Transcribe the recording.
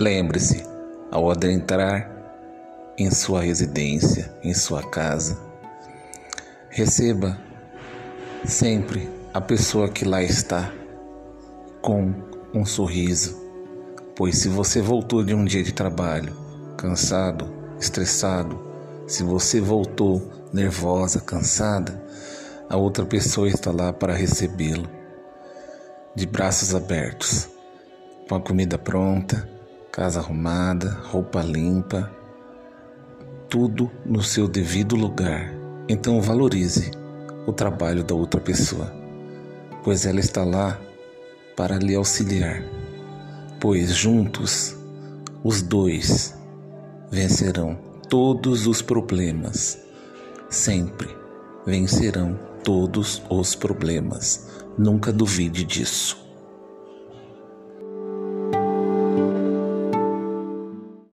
Lembre-se, ao adentrar em sua residência, em sua casa, receba sempre a pessoa que lá está com um sorriso, pois se você voltou de um dia de trabalho cansado, estressado, se você voltou nervosa, cansada, a outra pessoa está lá para recebê-lo, de braços abertos, com a comida pronta, casa arrumada, roupa limpa, tudo no seu devido lugar. Então valorize o trabalho da outra pessoa, pois ela está lá para lhe auxiliar, pois juntos os dois vencerão todos os problemas. Sempre vencerão todos os problemas. Nunca duvide disso.